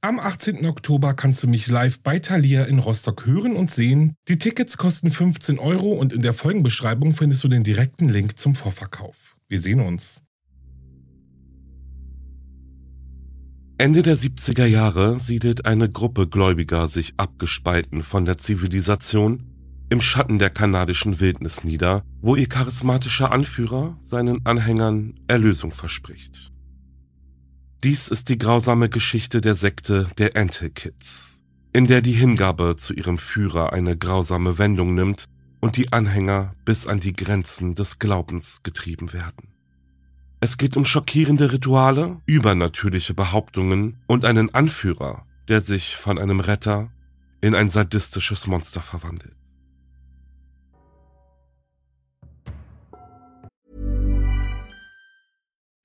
Am 18. Oktober kannst du mich live bei Thalia in Rostock hören und sehen. Die Tickets kosten 15 Euro und in der Folgenbeschreibung findest du den direkten Link zum Vorverkauf. Wir sehen uns. Ende der 70er Jahre siedelt eine Gruppe Gläubiger sich abgespalten von der Zivilisation im Schatten der kanadischen Wildnis nieder, wo ihr charismatischer Anführer seinen Anhängern Erlösung verspricht. Dies ist die grausame Geschichte der Sekte der Anti-Kids, in der die Hingabe zu ihrem Führer eine grausame Wendung nimmt und die Anhänger bis an die Grenzen des Glaubens getrieben werden. Es geht um schockierende Rituale, übernatürliche Behauptungen und einen Anführer, der sich von einem Retter in ein sadistisches Monster verwandelt.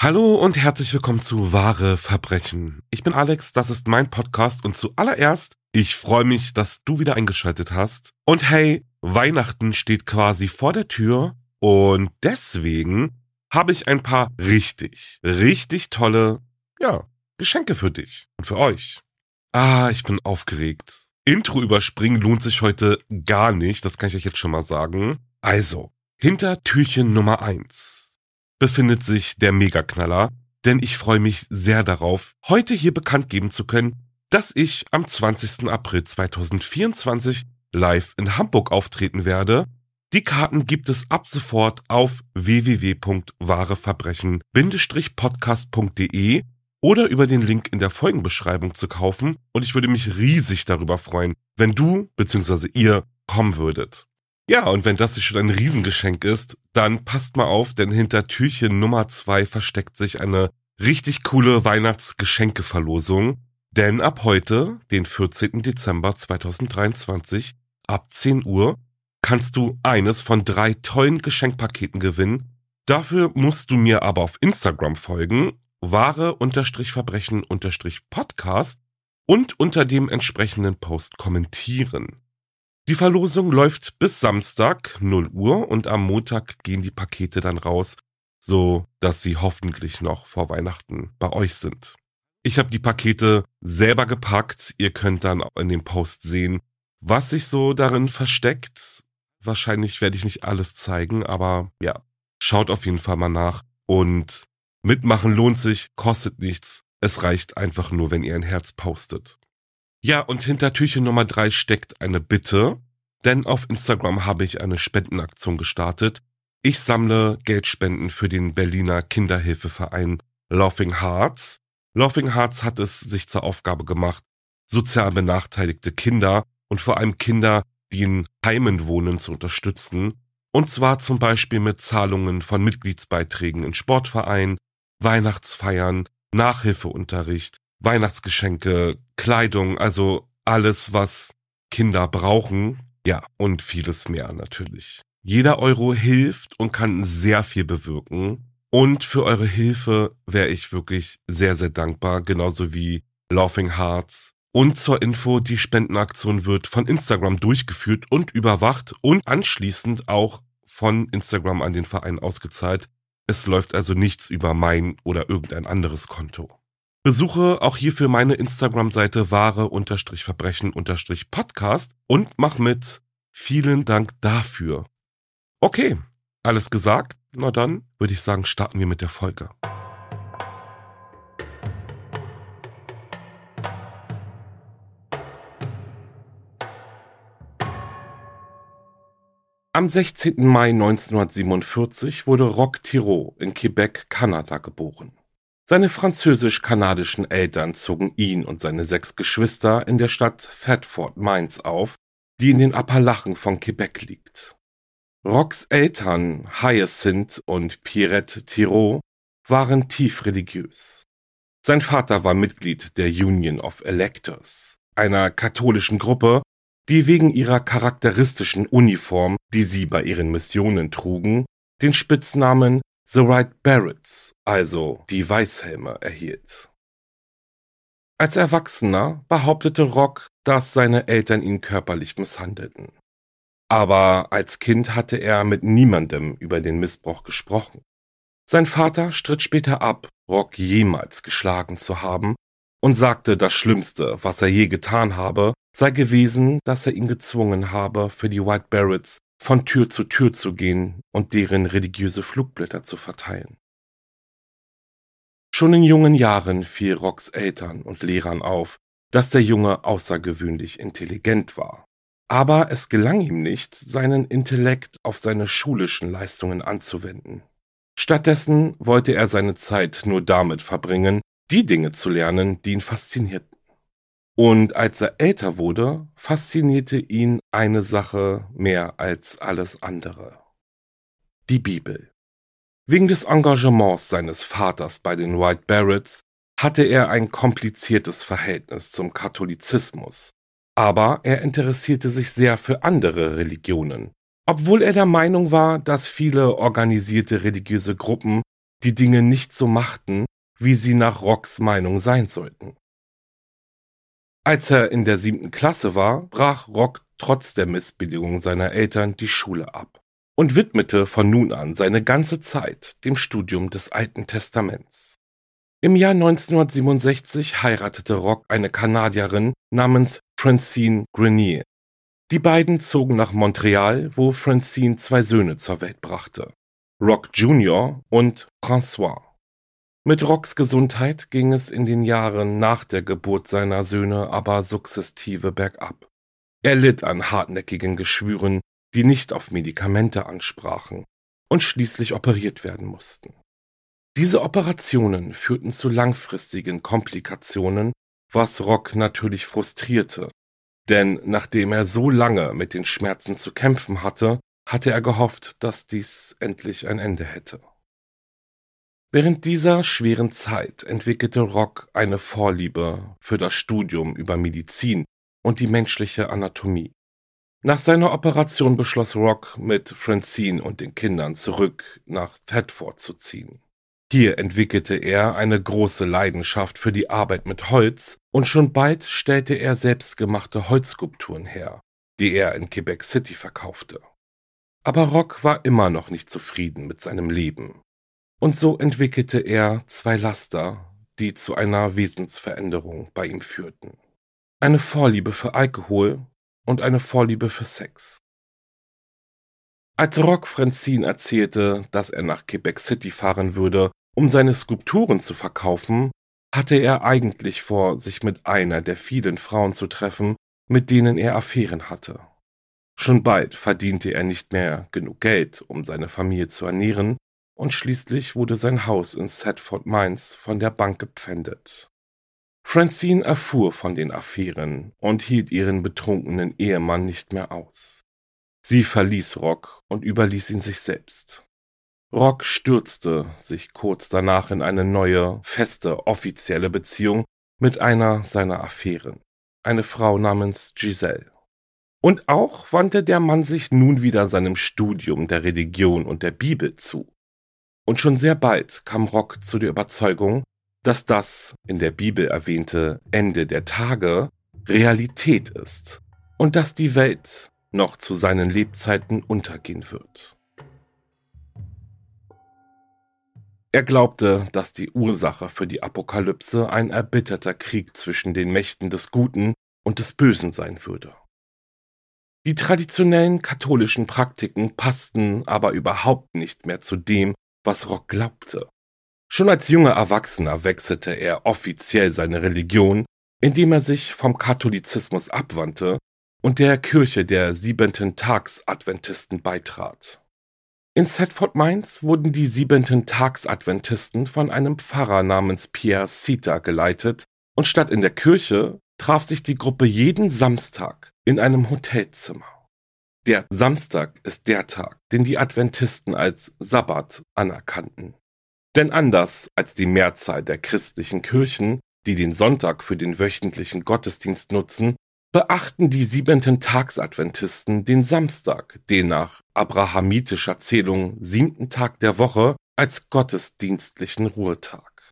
Hallo und herzlich willkommen zu Wahre Verbrechen. Ich bin Alex, das ist mein Podcast und zuallererst, ich freue mich, dass du wieder eingeschaltet hast. Und hey, Weihnachten steht quasi vor der Tür und deswegen habe ich ein paar richtig, richtig tolle, ja, Geschenke für dich und für euch. Ah, ich bin aufgeregt. Intro überspringen lohnt sich heute gar nicht, das kann ich euch jetzt schon mal sagen. Also, hinter Türchen Nummer eins befindet sich der Megaknaller, denn ich freue mich sehr darauf, heute hier bekannt geben zu können, dass ich am 20. April 2024 live in Hamburg auftreten werde. Die Karten gibt es ab sofort auf www.wahreverbrechen-podcast.de oder über den Link in der Folgenbeschreibung zu kaufen und ich würde mich riesig darüber freuen, wenn du bzw. ihr kommen würdet. Ja, und wenn das schon ein Riesengeschenk ist, dann passt mal auf, denn hinter Türchen Nummer zwei versteckt sich eine richtig coole Weihnachtsgeschenkeverlosung. Denn ab heute, den 14. Dezember 2023, ab 10 Uhr, kannst du eines von drei tollen Geschenkpaketen gewinnen. Dafür musst du mir aber auf Instagram folgen, wahre-verbrechen-podcast und unter dem entsprechenden Post kommentieren. Die Verlosung läuft bis Samstag 0 Uhr und am Montag gehen die Pakete dann raus, so dass sie hoffentlich noch vor Weihnachten bei euch sind. Ich habe die Pakete selber gepackt. Ihr könnt dann in dem Post sehen, was sich so darin versteckt. Wahrscheinlich werde ich nicht alles zeigen, aber ja, schaut auf jeden Fall mal nach. Und mitmachen lohnt sich, kostet nichts. Es reicht einfach nur, wenn ihr ein Herz postet. Ja, und hinter Türchen Nummer drei steckt eine Bitte, denn auf Instagram habe ich eine Spendenaktion gestartet. Ich sammle Geldspenden für den Berliner Kinderhilfeverein Laughing Hearts. Laughing Hearts hat es sich zur Aufgabe gemacht, sozial benachteiligte Kinder und vor allem Kinder, die in Heimen wohnen, zu unterstützen. Und zwar zum Beispiel mit Zahlungen von Mitgliedsbeiträgen in Sportvereinen, Weihnachtsfeiern, Nachhilfeunterricht, Weihnachtsgeschenke, Kleidung, also alles, was Kinder brauchen. Ja, und vieles mehr natürlich. Jeder Euro hilft und kann sehr viel bewirken. Und für eure Hilfe wäre ich wirklich sehr, sehr dankbar, genauso wie Laughing Hearts. Und zur Info, die Spendenaktion wird von Instagram durchgeführt und überwacht und anschließend auch von Instagram an den Verein ausgezahlt. Es läuft also nichts über mein oder irgendein anderes Konto. Besuche auch hierfür meine Instagram-Seite wahre-verbrechen-podcast und mach mit. Vielen Dank dafür. Okay, Alles gesagt? Na dann würde ich sagen, starten wir mit der Folge. Am 16. Mai 1947 wurde Rock Thiraud in Quebec, Kanada geboren. Seine französisch-kanadischen Eltern zogen ihn und seine sechs Geschwister in der Stadt Thetford, Mines auf, die in den Appalachen von Quebec liegt. Rocks Eltern Hyacinth und Pierrette Thiraud waren tief religiös. Sein Vater war Mitglied der Union of Electors, einer katholischen Gruppe, die wegen ihrer charakteristischen Uniform, die sie bei ihren Missionen trugen, den Spitznamen The White Barretts, also die Weißhelme, erhielt. Als Erwachsener behauptete Rock, dass seine Eltern ihn körperlich misshandelten. Aber als Kind hatte er mit niemandem über den Missbrauch gesprochen. Sein Vater stritt später ab, Rock jemals geschlagen zu haben und sagte, das Schlimmste, was er je getan habe, sei gewesen, dass er ihn gezwungen habe, für die White Barretts von Tür zu Tür zu gehen und deren religiöse Flugblätter zu verteilen. Schon in jungen Jahren fiel Rocks Eltern und Lehrern auf, dass der Junge außergewöhnlich intelligent war. Aber es gelang ihm nicht, seinen Intellekt auf seine schulischen Leistungen anzuwenden. Stattdessen wollte er seine Zeit nur damit verbringen, die Dinge zu lernen, die ihn faszinierten. Und als er älter wurde, faszinierte ihn eine Sache mehr als alles andere. Die Bibel. Wegen des Engagements seines Vaters bei den White Barretts hatte er ein kompliziertes Verhältnis zum Katholizismus, aber er interessierte sich sehr für andere Religionen, obwohl er der Meinung war, dass viele organisierte religiöse Gruppen die Dinge nicht so machten, wie sie nach Rocks Meinung sein sollten. Als er in der siebten Klasse war, brach Rock trotz der Missbilligung seiner Eltern die Schule ab und widmete von nun an seine ganze Zeit dem Studium des Alten Testaments. Im Jahr 1967 heiratete Rock eine Kanadierin namens Francine Grenier. Die beiden zogen nach Montreal, wo Francine zwei Söhne zur Welt brachte, Rock Jr. und François. Mit Rocks Gesundheit ging es in den Jahren nach der Geburt seiner Söhne aber sukzessive bergab. Er litt an hartnäckigen Geschwüren, die nicht auf Medikamente ansprachen und schließlich operiert werden mussten. Diese Operationen führten zu langfristigen Komplikationen, was Rock natürlich frustrierte, denn nachdem er so lange mit den Schmerzen zu kämpfen hatte, hatte er gehofft, dass dies endlich ein Ende hätte. Während dieser schweren Zeit entwickelte Rock eine Vorliebe für das Studium über Medizin und die menschliche Anatomie. Nach seiner Operation beschloss Rock, mit Francine und den Kindern zurück nach Thetford zu ziehen. Hier entwickelte er eine große Leidenschaft für die Arbeit mit Holz und schon bald stellte er selbstgemachte Holzskulpturen her, die er in Quebec City verkaufte. Aber Rock war immer noch nicht zufrieden mit seinem Leben. Und so entwickelte er zwei Laster, die zu einer Wesensveränderung bei ihm führten. Eine Vorliebe für Alkohol und eine Vorliebe für Sex. Als Rock Francine erzählte, dass er nach Quebec City fahren würde, um seine Skulpturen zu verkaufen, hatte er eigentlich vor, sich mit einer der vielen Frauen zu treffen, mit denen er Affären hatte. Schon bald verdiente er nicht mehr genug Geld, um seine Familie zu ernähren, und schließlich wurde sein Haus in Thetford Mines von der Bank gepfändet. Francine erfuhr von den Affären und hielt ihren betrunkenen Ehemann nicht mehr aus. Sie verließ Rock und überließ ihn sich selbst. Rock stürzte sich kurz danach in eine neue, feste, offizielle Beziehung mit einer seiner Affären, eine Frau namens Giselle. Und auch wandte der Mann sich nun wieder seinem Studium der Religion und der Bibel zu. Und schon sehr bald kam Rock zu der Überzeugung, dass das in der Bibel erwähnte Ende der Tage Realität ist und dass die Welt noch zu seinen Lebzeiten untergehen wird. Er glaubte, dass die Ursache für die Apokalypse ein erbitterter Krieg zwischen den Mächten des Guten und des Bösen sein würde. Die traditionellen katholischen Praktiken passten aber überhaupt nicht mehr zu dem, was Rock glaubte. Schon als junger Erwachsener wechselte er offiziell seine Religion, indem er sich vom Katholizismus abwandte und der Kirche der Siebenten Tags Adventisten beitrat. In Setford Mainz wurden die Siebenten Tags Adventisten von einem Pfarrer namens Pierre Sita geleitet und statt in der Kirche traf sich die Gruppe jeden Samstag in einem Hotelzimmer. Der Samstag ist der Tag, den die Adventisten als Sabbat anerkannten. Denn anders als die Mehrzahl der christlichen Kirchen, die den Sonntag für den wöchentlichen Gottesdienst nutzen, beachten die siebenten Tagsadventisten den Samstag, den nach abrahamitischer Zählung siebten Tag der Woche, als gottesdienstlichen Ruhetag.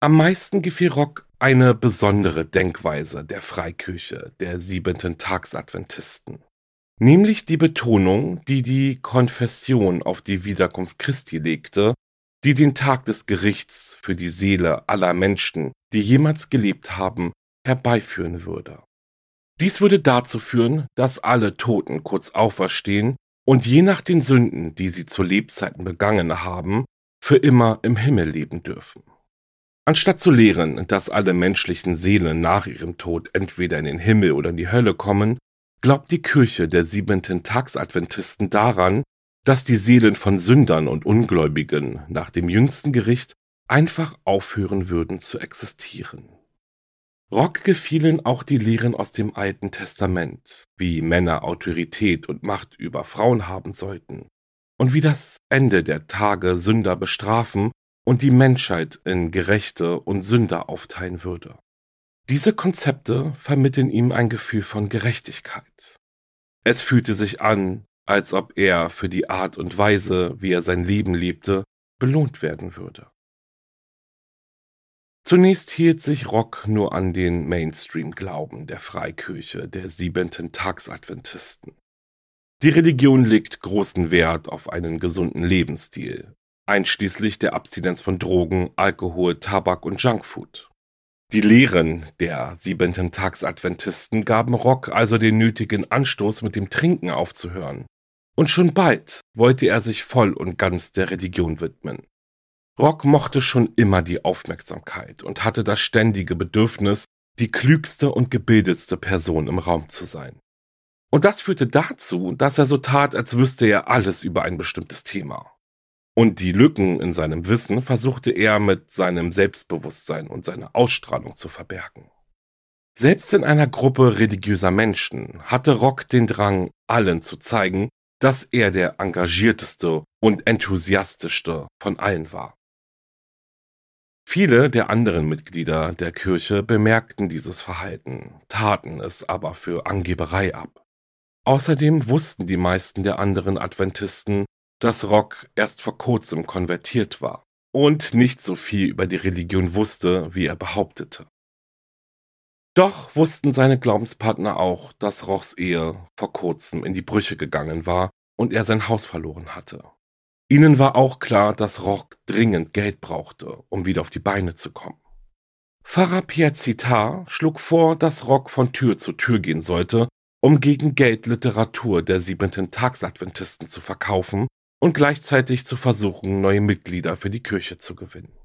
Am meisten gefiel Rock eine besondere Denkweise der Freikirche der siebenten Tagsadventisten, nämlich die Betonung, die die Konfession auf die Wiederkunft Christi legte, die den Tag des Gerichts für die Seele aller Menschen, die jemals gelebt haben, herbeiführen würde. Dies würde dazu führen, dass alle Toten kurz auferstehen und je nach den Sünden, die sie zu Lebzeiten begangen haben, für immer im Himmel leben dürfen. Anstatt zu lehren, dass alle menschlichen Seelen nach ihrem Tod entweder in den Himmel oder in die Hölle kommen, glaubt die Kirche der siebenten Tagsadventisten daran, dass die Seelen von Sündern und Ungläubigen nach dem jüngsten Gericht einfach aufhören würden zu existieren. Rock gefielen auch die Lehren aus dem Alten Testament, wie Männer Autorität und Macht über Frauen haben sollten und wie das Ende der Tage Sünder bestrafen und die Menschheit in Gerechte und Sünder aufteilen würde. Diese Konzepte vermitteln ihm ein Gefühl von Gerechtigkeit. Es fühlte sich an, als ob er für die Art und Weise, wie er sein Leben lebte, belohnt werden würde. Zunächst hielt sich Rock nur an den Mainstream-Glauben der Freikirche der siebenten Tagsadventisten. Die Religion legt großen Wert auf einen gesunden Lebensstil, einschließlich der Abstinenz von Drogen, Alkohol, Tabak und Junkfood. Die Lehren der siebenten Tagsadventisten gaben Rock also den nötigen Anstoß, mit dem Trinken aufzuhören. Und schon bald wollte er sich voll und ganz der Religion widmen. Rock mochte schon immer die Aufmerksamkeit und hatte das ständige Bedürfnis, die klügste und gebildetste Person im Raum zu sein. Und das führte dazu, dass er so tat, als wüsste er alles über ein bestimmtes Thema. Und die Lücken in seinem Wissen versuchte er mit seinem Selbstbewusstsein und seiner Ausstrahlung zu verbergen. Selbst in einer Gruppe religiöser Menschen hatte Rock den Drang, allen zu zeigen, dass er der engagierteste und enthusiastischste von allen war. Viele der anderen Mitglieder der Kirche bemerkten dieses Verhalten, taten es aber für Angeberei ab. Außerdem wussten die meisten der anderen Adventisten, dass Rock erst vor kurzem konvertiert war und nicht so viel über die Religion wusste, wie er behauptete. Doch wussten seine Glaubenspartner auch, dass Rochs Ehe vor kurzem in die Brüche gegangen war und er sein Haus verloren hatte. Ihnen war auch klar, dass Rock dringend Geld brauchte, um wieder auf die Beine zu kommen. Pfarrer Pierre Citar schlug vor, dass Rock von Tür zu Tür gehen sollte, um gegen Geld Literatur der siebenten Tagsadventisten zu verkaufen und gleichzeitig zu versuchen, neue Mitglieder für die Kirche zu gewinnen.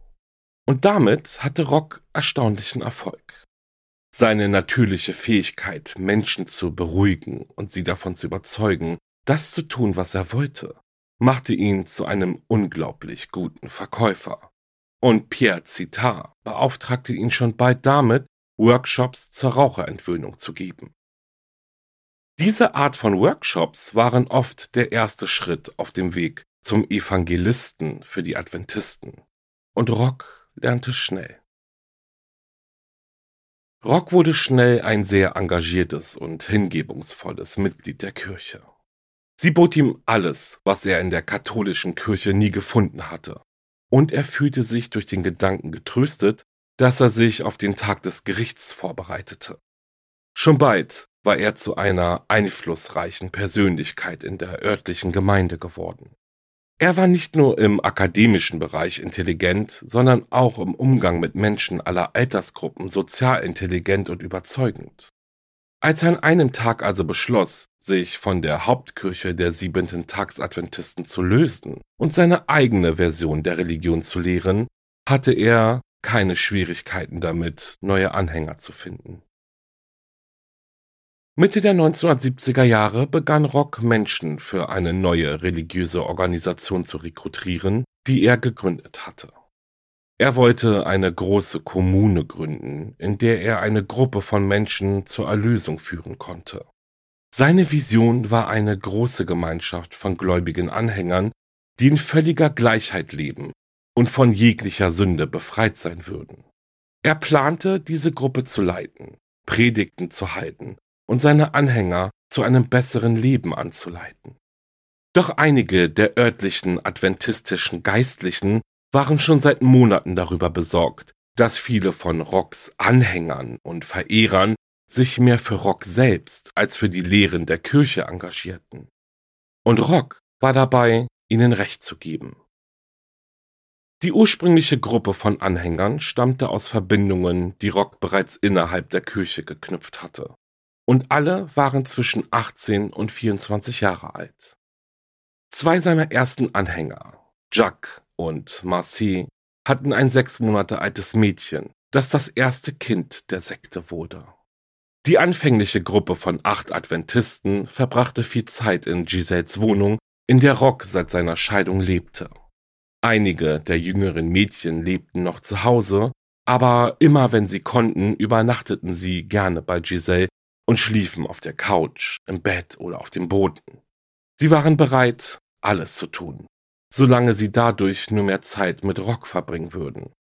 Und damit hatte Rock erstaunlichen Erfolg. Seine natürliche Fähigkeit, Menschen zu beruhigen und sie davon zu überzeugen, das zu tun, was er wollte, machte ihn zu einem unglaublich guten Verkäufer. Und Pierre Citar beauftragte ihn schon bald damit, Workshops zur Raucherentwöhnung zu geben. Diese Art von Workshops waren oft der erste Schritt auf dem Weg zum Evangelisten für die Adventisten. Und Rock lernte schnell. Rock wurde schnell ein sehr engagiertes und hingebungsvolles Mitglied der Kirche. Sie bot ihm alles, was er in der katholischen Kirche nie gefunden hatte. Und er fühlte sich durch den Gedanken getröstet, dass er sich auf den Tag des Gerichts vorbereitete. Schon bald war er zu einer einflussreichen Persönlichkeit in der örtlichen Gemeinde geworden. Er war nicht nur im akademischen Bereich intelligent, sondern auch im Umgang mit Menschen aller Altersgruppen sozial intelligent und überzeugend. Als er an einem Tag also beschloss, sich von der Hauptkirche der siebenten Tagsadventisten zu lösen und seine eigene Version der Religion zu lehren, hatte er keine Schwierigkeiten damit, neue Anhänger zu finden. Mitte der 1970er Jahre begann Rock Menschen für eine neue religiöse Organisation zu rekrutieren, die er gegründet hatte. Er wollte eine große Kommune gründen, in der er eine Gruppe von Menschen zur Erlösung führen konnte. Seine Vision war eine große Gemeinschaft von gläubigen Anhängern, die in völliger Gleichheit leben und von jeglicher Sünde befreit sein würden. Er plante, diese Gruppe zu leiten, Predigten zu halten und seine Anhänger zu einem besseren Leben anzuleiten. Doch einige der örtlichen adventistischen Geistlichen waren schon seit Monaten darüber besorgt, dass viele von Rocks Anhängern und Verehrern sich mehr für Rock selbst als für die Lehren der Kirche engagierten. Und Rock war dabei, ihnen Recht zu geben. Die ursprüngliche Gruppe von Anhängern stammte aus Verbindungen, die Rock bereits innerhalb der Kirche geknüpft hatte. Und alle waren zwischen 18 und 24 Jahre alt. Zwei seiner ersten Anhänger, Jacques und Marcy hatten ein sechs Monate altes Mädchen, das das erste Kind der Sekte wurde. Die anfängliche Gruppe von acht Adventisten verbrachte viel Zeit in Giselles Wohnung, in der Rock seit seiner Scheidung lebte. Einige der jüngeren Mädchen lebten noch zu Hause, aber immer wenn sie konnten, übernachteten sie gerne bei Giselle und schliefen auf der Couch, im Bett oder auf dem Boden. Sie waren bereit, alles zu tun, solange sie dadurch nur mehr Zeit mit Rock verbringen würden.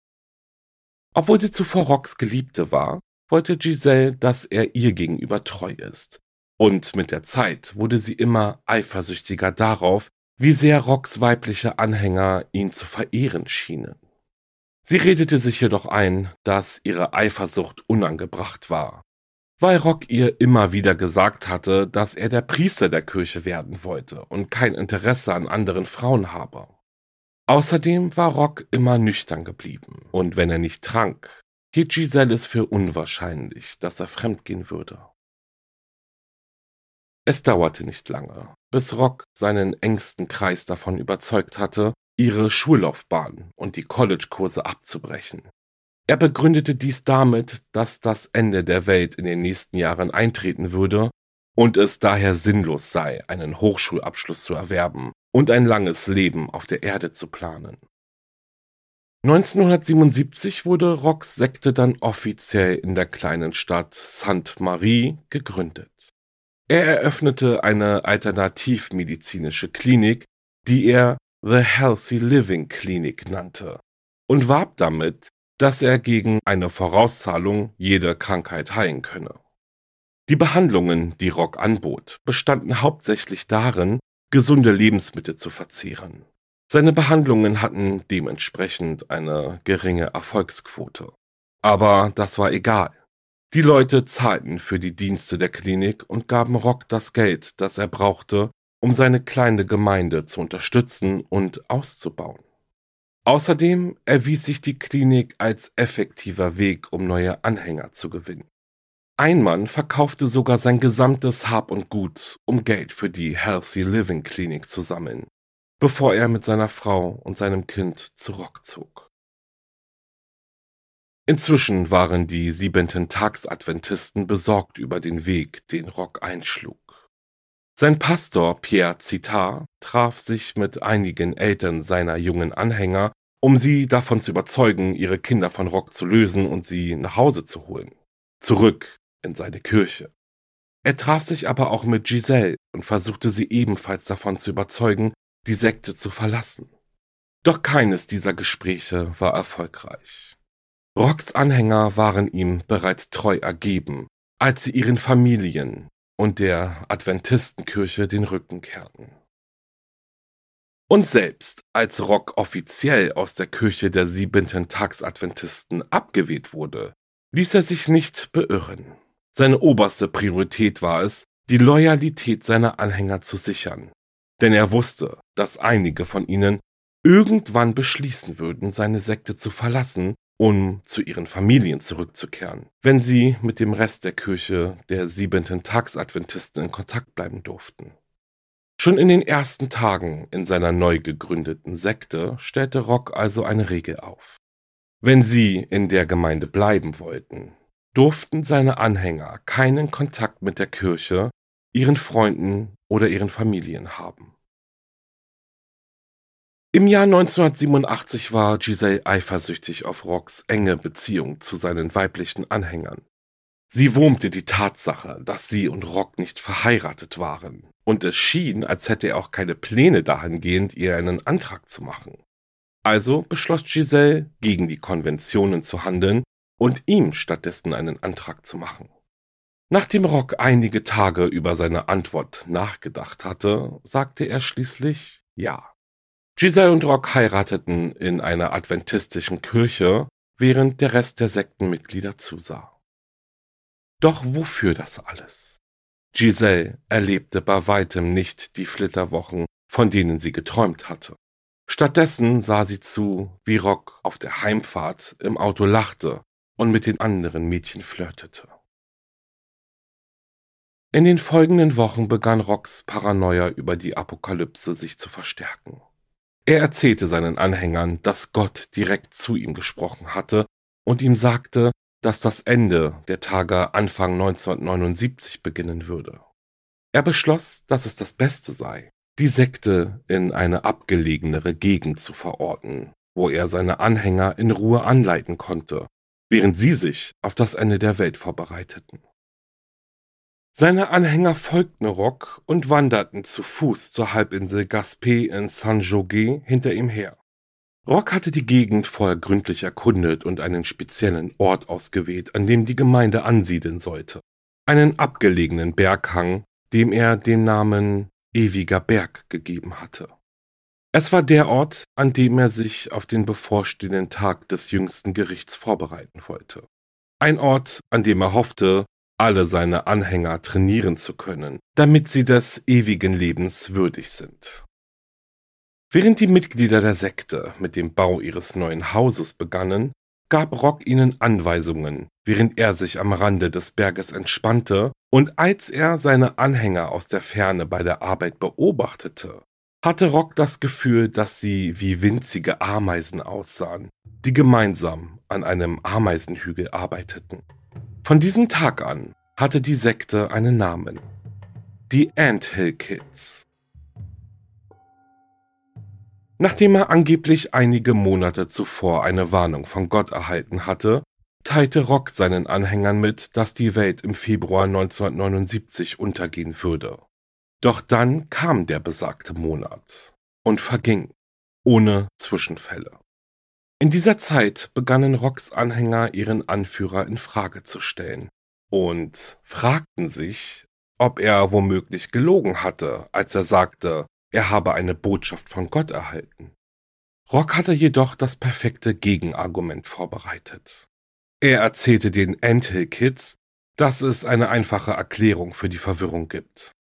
Obwohl sie zuvor Rocks Geliebte war, wollte Giselle, dass er ihr gegenüber treu ist. Und mit der Zeit wurde sie immer eifersüchtiger darauf, wie sehr Rocks weibliche Anhänger ihn zu verehren schienen. Sie redete sich jedoch ein, dass ihre Eifersucht unangebracht war, weil Rock ihr immer wieder gesagt hatte, dass er der Priester der Kirche werden wollte und kein Interesse an anderen Frauen habe. Außerdem war Rock immer nüchtern geblieben, und wenn er nicht trank, hielt Giselle es für unwahrscheinlich, dass er fremdgehen würde. Es dauerte nicht lange, bis Rock seinen engsten Kreis davon überzeugt hatte, ihre Schullaufbahn und die Collegekurse abzubrechen. Er begründete dies damit, dass das Ende der Welt in den nächsten Jahren eintreten würde und es daher sinnlos sei, einen Hochschulabschluss zu erwerben und ein langes Leben auf der Erde zu planen. 1977 wurde Rocks Sekte dann offiziell in der kleinen Stadt Sainte-Marie gegründet. Er eröffnete eine alternativmedizinische Klinik, die er The Healthy Living Clinic nannte und warb damit, dass er gegen eine Vorauszahlung jede Krankheit heilen könne. Die Behandlungen, die Rock anbot, bestanden hauptsächlich darin, gesunde Lebensmittel zu verzehren. Seine Behandlungen hatten dementsprechend eine geringe Erfolgsquote. Aber das war egal. Die Leute zahlten für die Dienste der Klinik und gaben Rock das Geld, das er brauchte, um seine kleine Gemeinde zu unterstützen und auszubauen. Außerdem erwies sich die Klinik als effektiver Weg, um neue Anhänger zu gewinnen. Ein Mann verkaufte sogar sein gesamtes Hab und Gut, um Geld für die Healthy Living Klinik zu sammeln, bevor er mit seiner Frau und seinem Kind zu Rock zog. Inzwischen waren die siebenten Tagsadventisten besorgt über den Weg, den Rock einschlug. Sein Pastor Pierre Citar traf sich mit einigen Eltern seiner jungen Anhänger, um sie davon zu überzeugen, ihre Kinder von Rock zu lösen und sie nach Hause zu holen. Zurück in seine Kirche. Er traf sich aber auch mit Giselle und versuchte sie ebenfalls davon zu überzeugen, die Sekte zu verlassen. Doch keines dieser Gespräche war erfolgreich. Rocks Anhänger waren ihm bereits treu ergeben, als sie ihren Familien und der Adventistenkirche den Rücken kehrten. Und selbst als Rock offiziell aus der Kirche der siebenten Tagsadventisten abgeweht wurde, ließ er sich nicht beirren. Seine oberste Priorität war es, die Loyalität seiner Anhänger zu sichern, denn er wusste, dass einige von ihnen irgendwann beschließen würden, seine Sekte zu verlassen um zu ihren Familien zurückzukehren, wenn sie mit dem Rest der Kirche der siebenten Tagsadventisten in Kontakt bleiben durften. Schon in den ersten Tagen in seiner neu gegründeten Sekte stellte Rock also eine Regel auf. Wenn sie in der Gemeinde bleiben wollten, durften seine Anhänger keinen Kontakt mit der Kirche, ihren Freunden oder ihren Familien haben. Im Jahr 1987 war Giselle eifersüchtig auf Rocks enge Beziehung zu seinen weiblichen Anhängern. Sie wurmte die Tatsache, dass sie und Rock nicht verheiratet waren, und es schien, als hätte er auch keine Pläne dahingehend, ihr einen Antrag zu machen. Also beschloss Giselle, gegen die Konventionen zu handeln und ihm stattdessen einen Antrag zu machen. Nachdem Rock einige Tage über seine Antwort nachgedacht hatte, sagte er schließlich Ja. Giselle und Rock heirateten in einer adventistischen Kirche, während der Rest der Sektenmitglieder zusah. Doch wofür das alles? Giselle erlebte bei weitem nicht die Flitterwochen, von denen sie geträumt hatte. Stattdessen sah sie zu, wie Rock auf der Heimfahrt im Auto lachte und mit den anderen Mädchen flirtete. In den folgenden Wochen begann Rocks Paranoia über die Apokalypse sich zu verstärken. Er erzählte seinen Anhängern, dass Gott direkt zu ihm gesprochen hatte und ihm sagte, dass das Ende der Tage Anfang 1979 beginnen würde. Er beschloss, dass es das Beste sei, die Sekte in eine abgelegenere Gegend zu verorten, wo er seine Anhänger in Ruhe anleiten konnte, während sie sich auf das Ende der Welt vorbereiteten. Seine Anhänger folgten Rock und wanderten zu Fuß zur Halbinsel Gaspé in Saint-Jogues hinter ihm her. Rock hatte die Gegend vorher gründlich erkundet und einen speziellen Ort ausgewählt, an dem die Gemeinde ansiedeln sollte. Einen abgelegenen Berghang, dem er den Namen Ewiger Berg gegeben hatte. Es war der Ort, an dem er sich auf den bevorstehenden Tag des jüngsten Gerichts vorbereiten wollte. Ein Ort, an dem er hoffte, alle seine Anhänger trainieren zu können, damit sie des ewigen Lebens würdig sind. Während die Mitglieder der Sekte mit dem Bau ihres neuen Hauses begannen, gab Rock ihnen Anweisungen, während er sich am Rande des Berges entspannte, und als er seine Anhänger aus der Ferne bei der Arbeit beobachtete, hatte Rock das Gefühl, dass sie wie winzige Ameisen aussahen, die gemeinsam an einem Ameisenhügel arbeiteten. Von diesem Tag an hatte die Sekte einen Namen. Die Ant Hill Kids. Nachdem er angeblich einige Monate zuvor eine Warnung von Gott erhalten hatte, teilte Rock seinen Anhängern mit, dass die Welt im Februar 1979 untergehen würde. Doch dann kam der besagte Monat und verging, ohne Zwischenfälle. In dieser Zeit begannen Rocks Anhänger ihren Anführer in Frage zu stellen und fragten sich, ob er womöglich gelogen hatte, als er sagte, er habe eine Botschaft von Gott erhalten. Rock hatte jedoch das perfekte Gegenargument vorbereitet. Er erzählte den Anthill Kids, dass es eine einfache Erklärung für die Verwirrung gibt.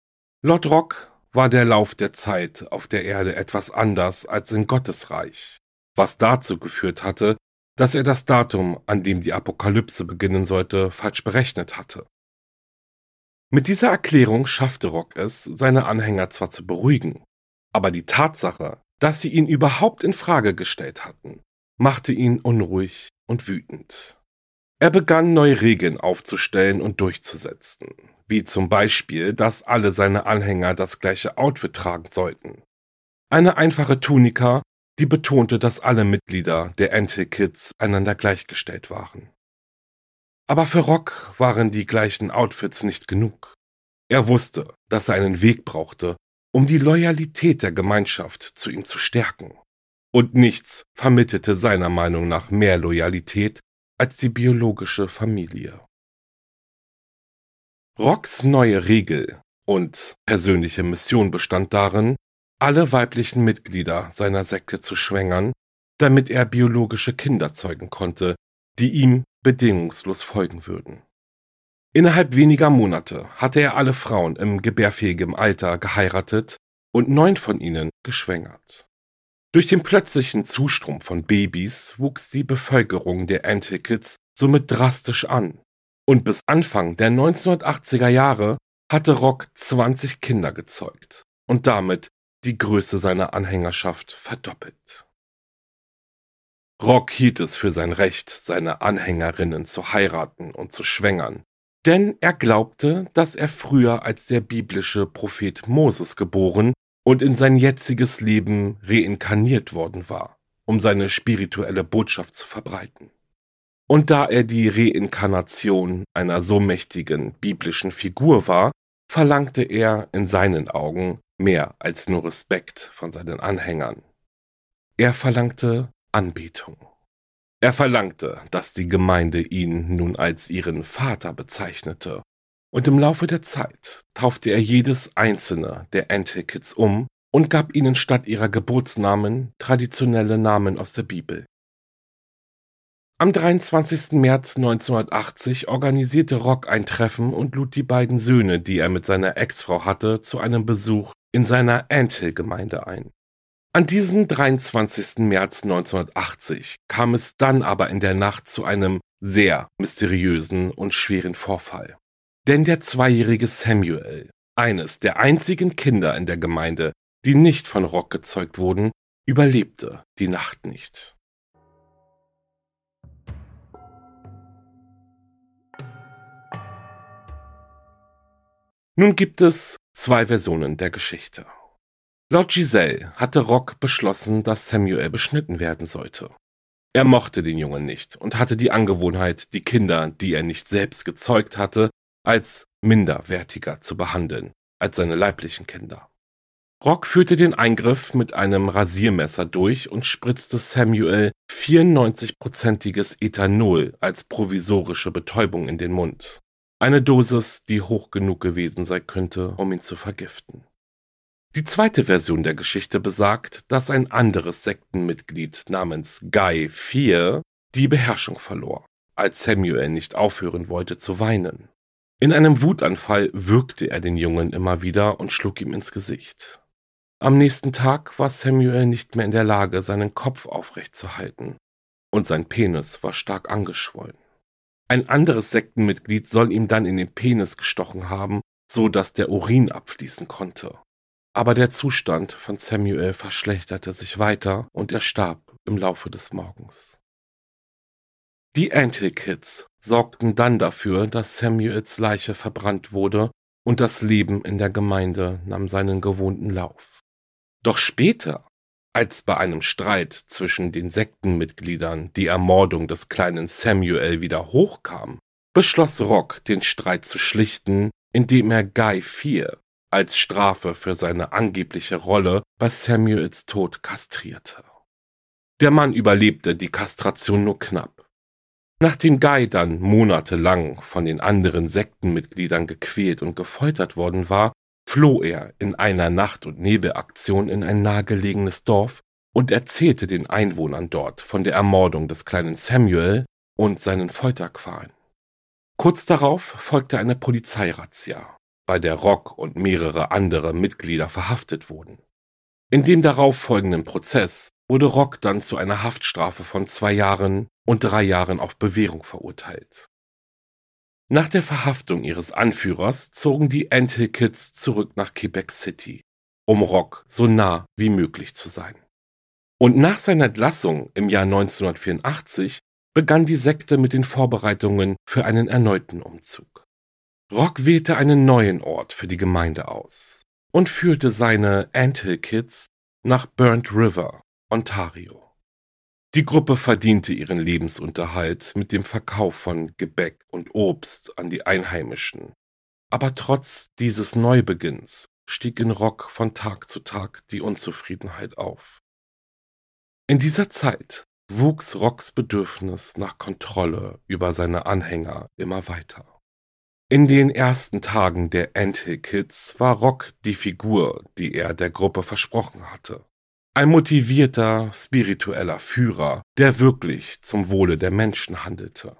Laut Rock war der Lauf der Zeit auf der Erde etwas anders als in Gottes Reich was dazu geführt hatte, dass er das Datum, an dem die Apokalypse beginnen sollte, falsch berechnet hatte. Mit dieser Erklärung schaffte Rock es, seine Anhänger zwar zu beruhigen, aber die Tatsache, dass sie ihn überhaupt in Frage gestellt hatten, machte ihn unruhig und wütend. Er begann neue Regeln aufzustellen und durchzusetzen, wie zum Beispiel, dass alle seine Anhänger das gleiche Outfit tragen sollten. Eine einfache Tunika die betonte, dass alle Mitglieder der Anti-Kids einander gleichgestellt waren. Aber für Rock waren die gleichen Outfits nicht genug. Er wusste, dass er einen Weg brauchte, um die Loyalität der Gemeinschaft zu ihm zu stärken. Und nichts vermittelte seiner Meinung nach mehr Loyalität als die biologische Familie. Rocks neue Regel und persönliche Mission bestand darin, alle weiblichen Mitglieder seiner Sekte zu schwängern, damit er biologische Kinder zeugen konnte, die ihm bedingungslos folgen würden. Innerhalb weniger Monate hatte er alle Frauen im gebärfähigen Alter geheiratet und neun von ihnen geschwängert. Durch den plötzlichen Zustrom von Babys wuchs die Bevölkerung der Antikids somit drastisch an. Und bis Anfang der 1980er Jahre hatte Rock 20 Kinder gezeugt und damit die Größe seiner Anhängerschaft verdoppelt. Rock hielt es für sein Recht, seine Anhängerinnen zu heiraten und zu schwängern, denn er glaubte, dass er früher als der biblische Prophet Moses geboren und in sein jetziges Leben reinkarniert worden war, um seine spirituelle Botschaft zu verbreiten. Und da er die Reinkarnation einer so mächtigen biblischen Figur war, verlangte er in seinen Augen mehr als nur Respekt von seinen Anhängern. Er verlangte Anbetung. Er verlangte, dass die Gemeinde ihn nun als ihren Vater bezeichnete, und im Laufe der Zeit taufte er jedes einzelne der Antikids um und gab ihnen statt ihrer Geburtsnamen traditionelle Namen aus der Bibel. Am 23. März 1980 organisierte Rock ein Treffen und lud die beiden Söhne, die er mit seiner Ex-Frau hatte, zu einem Besuch in seiner Anthill-Gemeinde ein. An diesem 23. März 1980 kam es dann aber in der Nacht zu einem sehr mysteriösen und schweren Vorfall. Denn der zweijährige Samuel, eines der einzigen Kinder in der Gemeinde, die nicht von Rock gezeugt wurden, überlebte die Nacht nicht. Nun gibt es zwei Versionen der Geschichte. Laut Giselle hatte Rock beschlossen, dass Samuel beschnitten werden sollte. Er mochte den Jungen nicht und hatte die Angewohnheit, die Kinder, die er nicht selbst gezeugt hatte, als minderwertiger zu behandeln als seine leiblichen Kinder. Rock führte den Eingriff mit einem Rasiermesser durch und spritzte Samuel 94-prozentiges Ethanol als provisorische Betäubung in den Mund. Eine Dosis, die hoch genug gewesen sein könnte, um ihn zu vergiften. Die zweite Version der Geschichte besagt, dass ein anderes Sektenmitglied namens Guy IV die Beherrschung verlor, als Samuel nicht aufhören wollte zu weinen. In einem Wutanfall würgte er den Jungen immer wieder und schlug ihm ins Gesicht. Am nächsten Tag war Samuel nicht mehr in der Lage, seinen Kopf aufrecht zu halten, und sein Penis war stark angeschwollen. Ein anderes Sektenmitglied soll ihm dann in den Penis gestochen haben, so dass der Urin abfließen konnte. Aber der Zustand von Samuel verschlechterte sich weiter und er starb im Laufe des Morgens. Die Anti-Kids sorgten dann dafür, dass Samuels Leiche verbrannt wurde und das Leben in der Gemeinde nahm seinen gewohnten Lauf. Doch später als bei einem Streit zwischen den Sektenmitgliedern die Ermordung des kleinen Samuel wieder hochkam, beschloss Rock, den Streit zu schlichten, indem er Guy 4 als Strafe für seine angebliche Rolle bei Samuels Tod kastrierte. Der Mann überlebte die Kastration nur knapp. Nachdem Guy dann monatelang von den anderen Sektenmitgliedern gequält und gefoltert worden war, floh er in einer Nacht- und Nebelaktion in ein nahegelegenes Dorf und erzählte den Einwohnern dort von der Ermordung des kleinen Samuel und seinen Folterqualen. Kurz darauf folgte eine Polizeirazzia, bei der Rock und mehrere andere Mitglieder verhaftet wurden. In dem darauf folgenden Prozess wurde Rock dann zu einer Haftstrafe von zwei Jahren und drei Jahren auf Bewährung verurteilt. Nach der Verhaftung ihres Anführers zogen die Anthill-Kids zurück nach Quebec City, um Rock so nah wie möglich zu sein. Und nach seiner Entlassung im Jahr 1984 begann die Sekte mit den Vorbereitungen für einen erneuten Umzug. Rock wählte einen neuen Ort für die Gemeinde aus und führte seine Anthill Kids nach Burnt River, Ontario. Die Gruppe verdiente ihren Lebensunterhalt mit dem Verkauf von Gebäck und Obst an die Einheimischen. Aber trotz dieses Neubeginns stieg in Rock von Tag zu Tag die Unzufriedenheit auf. In dieser Zeit wuchs Rocks Bedürfnis nach Kontrolle über seine Anhänger immer weiter. In den ersten Tagen der Anthill-Kids war Rock die Figur, die er der Gruppe versprochen hatte. Ein motivierter, spiritueller Führer, der wirklich zum Wohle der Menschen handelte.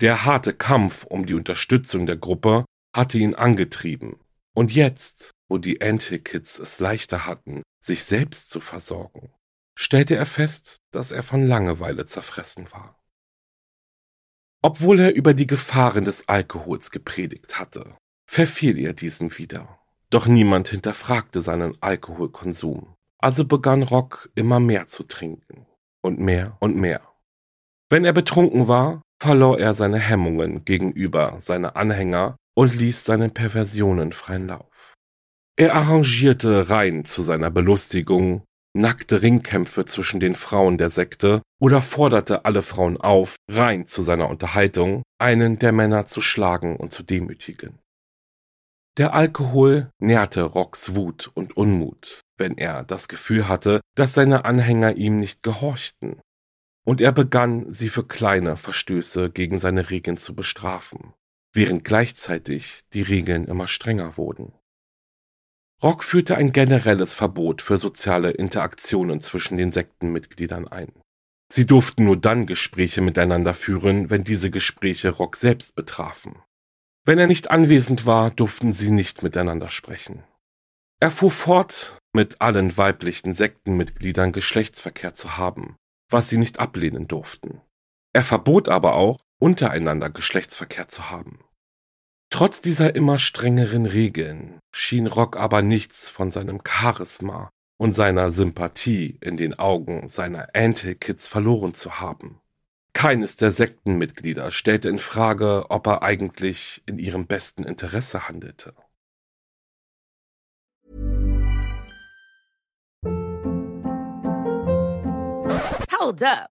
Der harte Kampf um die Unterstützung der Gruppe hatte ihn angetrieben. Und jetzt, wo die Anti-Kids es leichter hatten, sich selbst zu versorgen, stellte er fest, dass er von Langeweile zerfressen war. Obwohl er über die Gefahren des Alkohols gepredigt hatte, verfiel er diesem wieder. Doch niemand hinterfragte seinen Alkoholkonsum. Also begann Rock immer mehr zu trinken. Und mehr und mehr. Wenn er betrunken war, verlor er seine Hemmungen gegenüber seiner Anhänger und ließ seinen Perversionen freien Lauf. Er arrangierte Reihen zu seiner Belustigung, nackte Ringkämpfe zwischen den Frauen der Sekte oder forderte alle Frauen auf, rein zu seiner Unterhaltung, einen der Männer zu schlagen und zu demütigen. Der Alkohol nährte Rocks Wut und Unmut, wenn er das Gefühl hatte, dass seine Anhänger ihm nicht gehorchten, und er begann, sie für kleine Verstöße gegen seine Regeln zu bestrafen, während gleichzeitig die Regeln immer strenger wurden. Rock führte ein generelles Verbot für soziale Interaktionen zwischen den Sektenmitgliedern ein. Sie durften nur dann Gespräche miteinander führen, wenn diese Gespräche Rock selbst betrafen. Wenn er nicht anwesend war, durften sie nicht miteinander sprechen. Er fuhr fort, mit allen weiblichen Sektenmitgliedern Geschlechtsverkehr zu haben, was sie nicht ablehnen durften. Er verbot aber auch, untereinander Geschlechtsverkehr zu haben. Trotz dieser immer strengeren Regeln schien Rock aber nichts von seinem Charisma und seiner Sympathie in den Augen seiner Anti-Kids verloren zu haben. Keines der Sektenmitglieder stellte in Frage, ob er eigentlich in ihrem besten Interesse handelte. Hold up.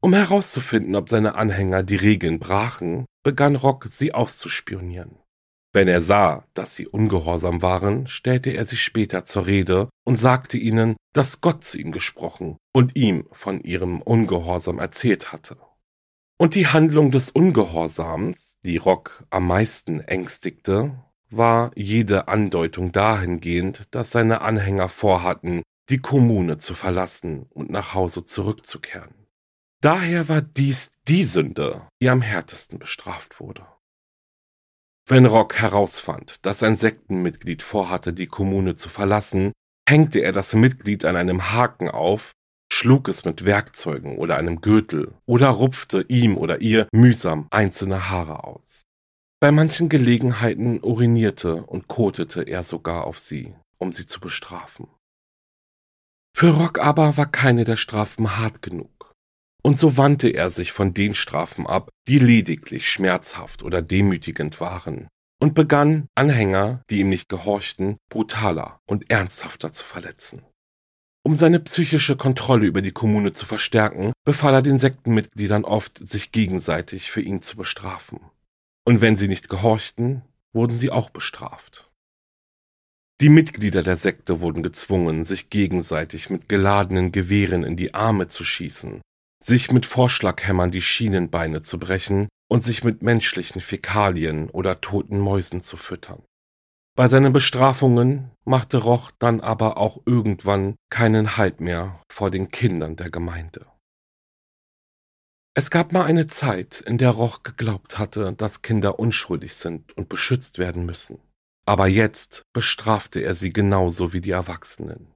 Um herauszufinden, ob seine Anhänger die Regeln brachen, begann Rock, sie auszuspionieren. Wenn er sah, dass sie ungehorsam waren, stellte er sich später zur Rede und sagte ihnen, dass Gott zu ihm gesprochen und ihm von ihrem Ungehorsam erzählt hatte. Und die Handlung des Ungehorsams, die Rock am meisten ängstigte, war jede Andeutung dahingehend, dass seine Anhänger vorhatten, die Kommune zu verlassen und nach Hause zurückzukehren. Daher war dies die Sünde, die am härtesten bestraft wurde. Wenn Rock herausfand, dass ein Sektenmitglied vorhatte, die Kommune zu verlassen, hängte er das Mitglied an einem Haken auf, schlug es mit Werkzeugen oder einem Gürtel oder rupfte ihm oder ihr mühsam einzelne Haare aus. Bei manchen Gelegenheiten urinierte und kotete er sogar auf sie, um sie zu bestrafen. Für Rock aber war keine der Strafen hart genug und so wandte er sich von den Strafen ab, die lediglich schmerzhaft oder demütigend waren, und begann, Anhänger, die ihm nicht gehorchten, brutaler und ernsthafter zu verletzen. Um seine psychische Kontrolle über die Kommune zu verstärken, befahl er den Sektenmitgliedern oft, sich gegenseitig für ihn zu bestrafen. Und wenn sie nicht gehorchten, wurden sie auch bestraft. Die Mitglieder der Sekte wurden gezwungen, sich gegenseitig mit geladenen Gewehren in die Arme zu schießen sich mit Vorschlaghämmern die Schienenbeine zu brechen und sich mit menschlichen Fäkalien oder toten Mäusen zu füttern. Bei seinen Bestrafungen machte Roch dann aber auch irgendwann keinen Halt mehr vor den Kindern der Gemeinde. Es gab mal eine Zeit, in der Roch geglaubt hatte, dass Kinder unschuldig sind und beschützt werden müssen. Aber jetzt bestrafte er sie genauso wie die Erwachsenen.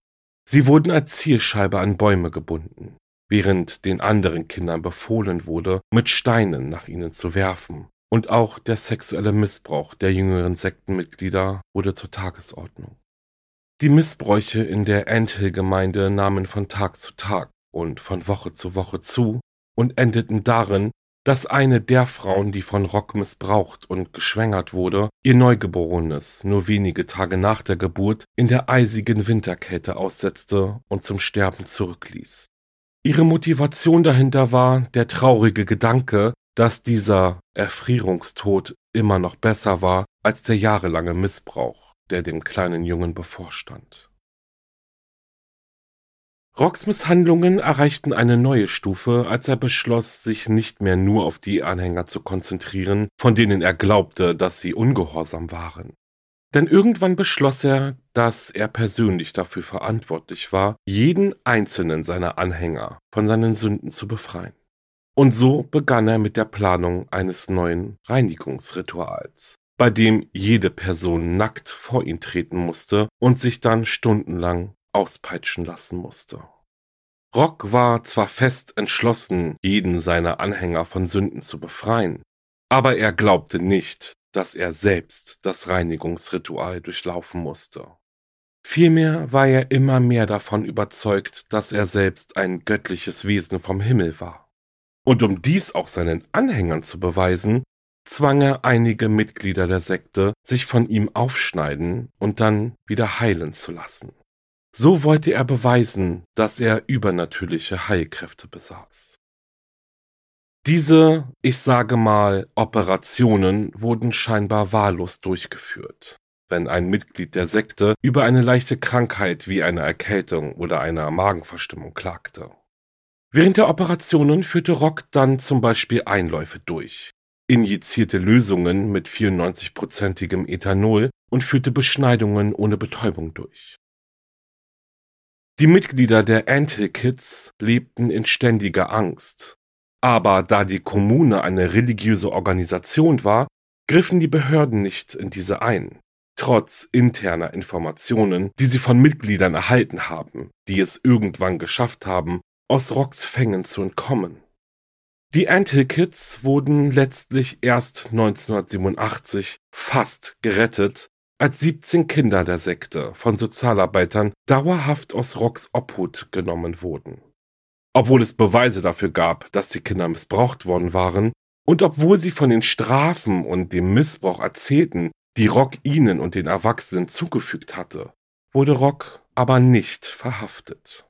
Sie wurden als Zielscheibe an Bäume gebunden, während den anderen Kindern befohlen wurde, mit Steinen nach ihnen zu werfen. Und auch der sexuelle Missbrauch der jüngeren Sektenmitglieder wurde zur Tagesordnung. Die Missbräuche in der Anthill-Gemeinde nahmen von Tag zu Tag und von Woche zu Woche zu und endeten darin, dass eine der Frauen, die von Rock missbraucht und geschwängert wurde, ihr Neugeborenes nur wenige Tage nach der Geburt in der eisigen Winterkälte aussetzte und zum Sterben zurückließ. Ihre Motivation dahinter war der traurige Gedanke, dass dieser Erfrierungstod immer noch besser war als der jahrelange Missbrauch, der dem kleinen Jungen bevorstand. Rocks Misshandlungen erreichten eine neue Stufe, als er beschloss, sich nicht mehr nur auf die Anhänger zu konzentrieren, von denen er glaubte, dass sie ungehorsam waren. Denn irgendwann beschloss er, dass er persönlich dafür verantwortlich war, jeden einzelnen seiner Anhänger von seinen Sünden zu befreien. Und so begann er mit der Planung eines neuen Reinigungsrituals, bei dem jede Person nackt vor ihn treten musste und sich dann stundenlang auspeitschen lassen musste. Rock war zwar fest entschlossen, jeden seiner Anhänger von Sünden zu befreien, aber er glaubte nicht, dass er selbst das Reinigungsritual durchlaufen musste. Vielmehr war er immer mehr davon überzeugt, dass er selbst ein göttliches Wesen vom Himmel war. Und um dies auch seinen Anhängern zu beweisen, zwang er einige Mitglieder der Sekte, sich von ihm aufschneiden und dann wieder heilen zu lassen. So wollte er beweisen, dass er übernatürliche Heilkräfte besaß. Diese, ich sage mal, Operationen wurden scheinbar wahllos durchgeführt. Wenn ein Mitglied der Sekte über eine leichte Krankheit wie eine Erkältung oder eine Magenverstimmung klagte. Während der Operationen führte Rock dann zum Beispiel Einläufe durch, injizierte Lösungen mit 94-prozentigem Ethanol und führte Beschneidungen ohne Betäubung durch. Die Mitglieder der Anti-Kids lebten in ständiger Angst. Aber da die Kommune eine religiöse Organisation war, griffen die Behörden nicht in diese ein, trotz interner Informationen, die sie von Mitgliedern erhalten haben, die es irgendwann geschafft haben, aus Rocks Fängen zu entkommen. Die Antil-Kids wurden letztlich erst 1987 fast gerettet, als 17 Kinder der Sekte von Sozialarbeitern dauerhaft aus Rocks Obhut genommen wurden. Obwohl es Beweise dafür gab, dass die Kinder missbraucht worden waren, und obwohl sie von den Strafen und dem Missbrauch erzählten, die Rock ihnen und den Erwachsenen zugefügt hatte, wurde Rock aber nicht verhaftet.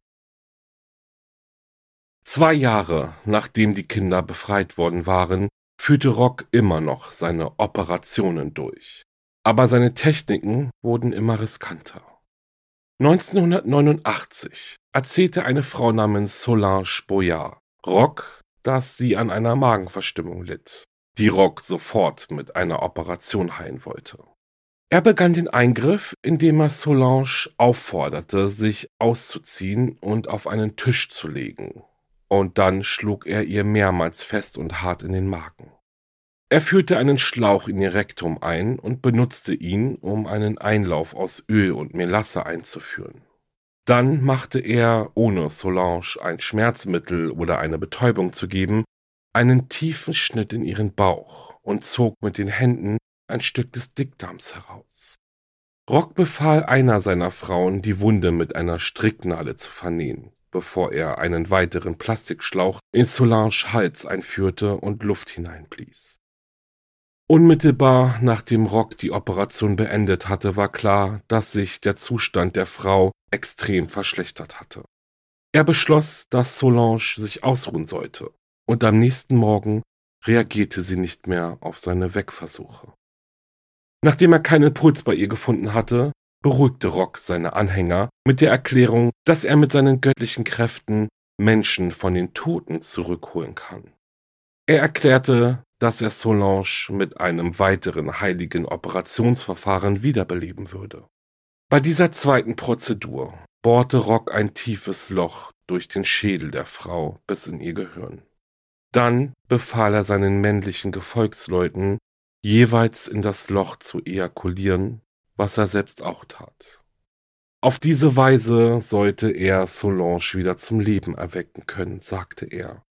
Zwei Jahre nachdem die Kinder befreit worden waren, führte Rock immer noch seine Operationen durch. Aber seine Techniken wurden immer riskanter. 1989 erzählte eine Frau namens Solange Boyard Rock, dass sie an einer Magenverstimmung litt, die Rock sofort mit einer Operation heilen wollte. Er begann den Eingriff, indem er Solange aufforderte, sich auszuziehen und auf einen Tisch zu legen, und dann schlug er ihr mehrmals fest und hart in den Magen. Er führte einen Schlauch in ihr Rektum ein und benutzte ihn, um einen Einlauf aus Öl und Melasse einzuführen. Dann machte er, ohne Solange ein Schmerzmittel oder eine Betäubung zu geben, einen tiefen Schnitt in ihren Bauch und zog mit den Händen ein Stück des Dickdarms heraus. Rock befahl einer seiner Frauen, die Wunde mit einer Stricknadel zu vernähen bevor er einen weiteren Plastikschlauch in Solange Hals einführte und Luft hineinblies. Unmittelbar nachdem Rock die Operation beendet hatte, war klar, dass sich der Zustand der Frau extrem verschlechtert hatte. Er beschloss, dass Solange sich ausruhen sollte, und am nächsten Morgen reagierte sie nicht mehr auf seine Wegversuche. Nachdem er keinen Puls bei ihr gefunden hatte, beruhigte Rock seine Anhänger mit der Erklärung, dass er mit seinen göttlichen Kräften Menschen von den Toten zurückholen kann. Er erklärte, dass er Solange mit einem weiteren heiligen Operationsverfahren wiederbeleben würde. Bei dieser zweiten Prozedur bohrte Rock ein tiefes Loch durch den Schädel der Frau bis in ihr Gehirn. Dann befahl er seinen männlichen Gefolgsleuten, jeweils in das Loch zu ejakulieren was er selbst auch tat. Auf diese Weise sollte er Solange wieder zum Leben erwecken können, sagte er.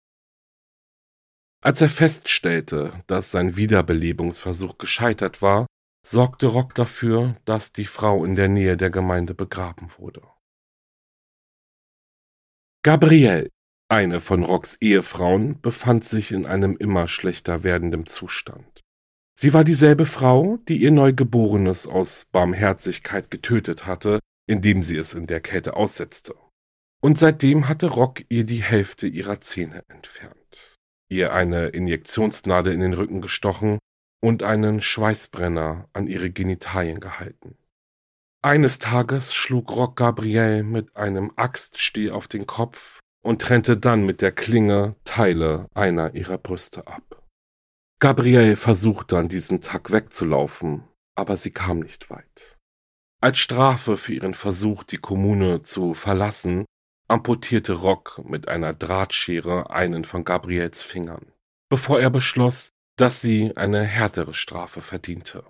Als er feststellte, dass sein Wiederbelebungsversuch gescheitert war, sorgte Rock dafür, dass die Frau in der Nähe der Gemeinde begraben wurde. Gabrielle, eine von Rocks Ehefrauen, befand sich in einem immer schlechter werdenden Zustand. Sie war dieselbe Frau, die ihr Neugeborenes aus Barmherzigkeit getötet hatte, indem sie es in der Kälte aussetzte. Und seitdem hatte Rock ihr die Hälfte ihrer Zähne entfernt, ihr eine Injektionsnadel in den Rücken gestochen und einen Schweißbrenner an ihre Genitalien gehalten. Eines Tages schlug Rock Gabriel mit einem Axtstiel auf den Kopf und trennte dann mit der Klinge Teile einer ihrer Brüste ab. Gabrielle versuchte an diesem Tag wegzulaufen, aber sie kam nicht weit. Als Strafe für ihren Versuch, die Kommune zu verlassen, amputierte Rock mit einer Drahtschere einen von Gabriels Fingern, bevor er beschloss, dass sie eine härtere Strafe verdiente.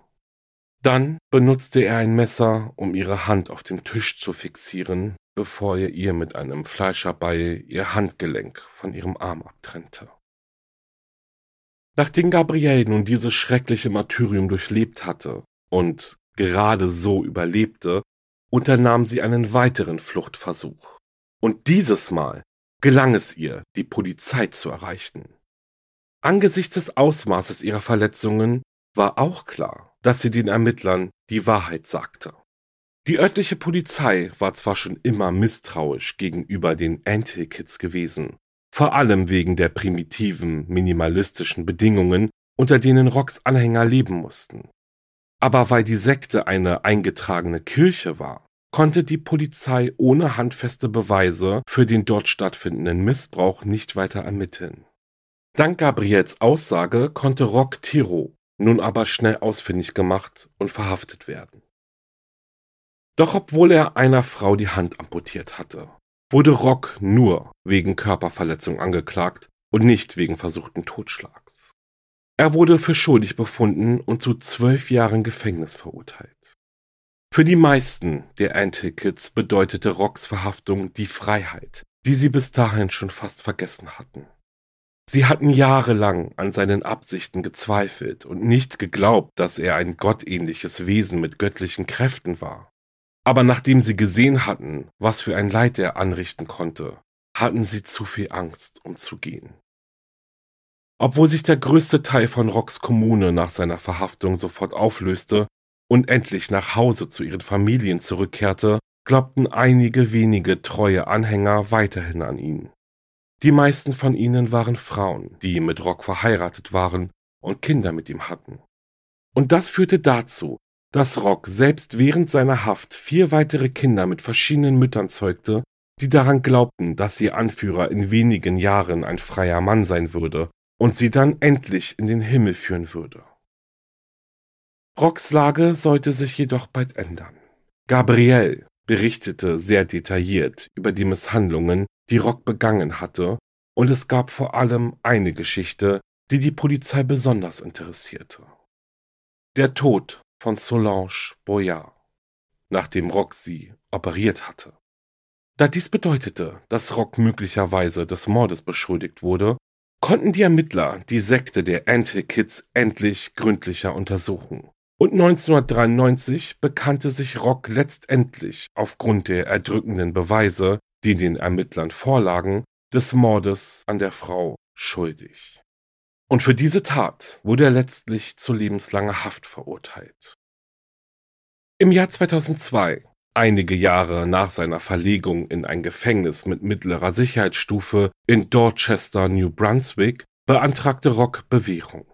Dann benutzte er ein Messer, um ihre Hand auf dem Tisch zu fixieren, bevor er ihr mit einem Fleischerbeil ihr Handgelenk von ihrem Arm abtrennte. Nachdem Gabrielle nun dieses schreckliche Martyrium durchlebt hatte und gerade so überlebte, unternahm sie einen weiteren Fluchtversuch. Und dieses Mal gelang es ihr, die Polizei zu erreichen. Angesichts des Ausmaßes ihrer Verletzungen war auch klar, dass sie den Ermittlern die Wahrheit sagte. Die örtliche Polizei war zwar schon immer misstrauisch gegenüber den Anti-Kids gewesen, vor allem wegen der primitiven, minimalistischen Bedingungen, unter denen Rocks Anhänger leben mussten. Aber weil die Sekte eine eingetragene Kirche war, konnte die Polizei ohne handfeste Beweise für den dort stattfindenden Missbrauch nicht weiter ermitteln. Dank Gabriels Aussage konnte Rock Tiro nun aber schnell ausfindig gemacht und verhaftet werden. Doch obwohl er einer Frau die Hand amputiert hatte, wurde Rock nur wegen Körperverletzung angeklagt und nicht wegen versuchten Totschlags. Er wurde für schuldig befunden und zu zwölf Jahren Gefängnis verurteilt. Für die meisten der Anti-Kids bedeutete Rocks Verhaftung die Freiheit, die sie bis dahin schon fast vergessen hatten. Sie hatten jahrelang an seinen Absichten gezweifelt und nicht geglaubt, dass er ein gottähnliches Wesen mit göttlichen Kräften war. Aber nachdem sie gesehen hatten, was für ein Leid er anrichten konnte, hatten sie zu viel Angst, um zu gehen. Obwohl sich der größte Teil von Rocks Kommune nach seiner Verhaftung sofort auflöste und endlich nach Hause zu ihren Familien zurückkehrte, glaubten einige wenige treue Anhänger weiterhin an ihn. Die meisten von ihnen waren Frauen, die mit Rock verheiratet waren und Kinder mit ihm hatten. Und das führte dazu, dass Rock selbst während seiner Haft vier weitere Kinder mit verschiedenen Müttern zeugte, die daran glaubten, dass ihr Anführer in wenigen Jahren ein freier Mann sein würde und sie dann endlich in den Himmel führen würde. Rocks Lage sollte sich jedoch bald ändern. Gabrielle berichtete sehr detailliert über die Misshandlungen, die Rock begangen hatte, und es gab vor allem eine Geschichte, die die Polizei besonders interessierte. Der Tod von Solange Boyard, nachdem Rock sie operiert hatte. Da dies bedeutete, dass Rock möglicherweise des Mordes beschuldigt wurde, konnten die Ermittler die Sekte der Anti-Kids endlich gründlicher untersuchen. Und 1993 bekannte sich Rock letztendlich aufgrund der erdrückenden Beweise, die den Ermittlern vorlagen, des Mordes an der Frau schuldig. Und für diese Tat wurde er letztlich zu lebenslanger Haft verurteilt. Im Jahr 2002, einige Jahre nach seiner Verlegung in ein Gefängnis mit mittlerer Sicherheitsstufe in Dorchester, New Brunswick, beantragte Rock Bewährung.